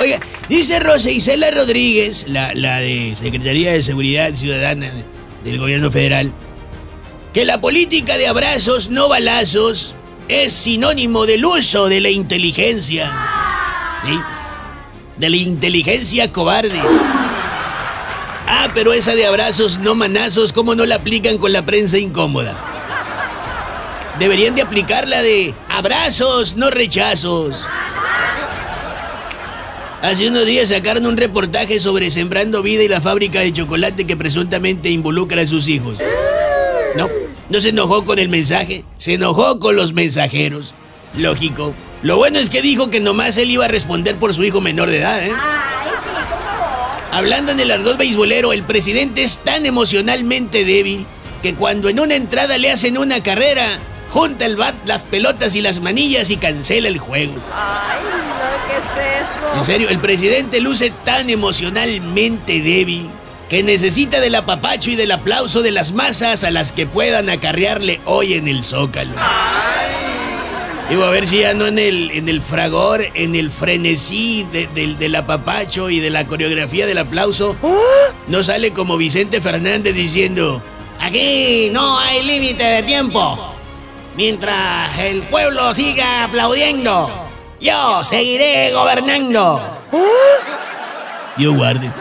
Oiga, dice Rosa Isela Rodríguez, la, la de Secretaría de Seguridad Ciudadana del Gobierno Federal, que la política de abrazos, no balazos, es sinónimo del uso de la inteligencia. ¿Sí? De la inteligencia cobarde. Ah, pero esa de abrazos, no manazos, ¿cómo no la aplican con la prensa incómoda? Deberían de aplicar la de abrazos, no rechazos. Hace unos días sacaron un reportaje sobre Sembrando Vida y la fábrica de chocolate que presuntamente involucra a sus hijos. No, no se enojó con el mensaje, se enojó con los mensajeros. Lógico. Lo bueno es que dijo que nomás él iba a responder por su hijo menor de edad, ¿eh? Hablando en el argot beisbolero, el presidente es tan emocionalmente débil que cuando en una entrada le hacen una carrera, junta el bat, las pelotas y las manillas y cancela el juego. Ay, no, ¿qué es eso? En serio, el presidente luce tan emocionalmente débil que necesita del apapacho y del aplauso de las masas a las que puedan acarrearle hoy en el Zócalo. Digo, a ver si ya no en el, en el fragor, en el frenesí de- del, del apapacho y de la coreografía del aplauso, no sale como Vicente Fernández diciendo, aquí no hay límite de tiempo. Mientras el pueblo siga aplaudiendo, yo seguiré gobernando. Dios guarde.